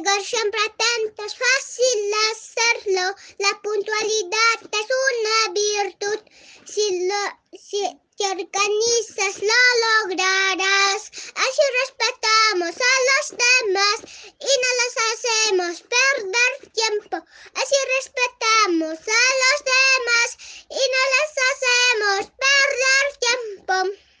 estar siempre atentos, fácil hacerlo. La puntualidad es una virtud. Si, lo, si te organizas, lo logras.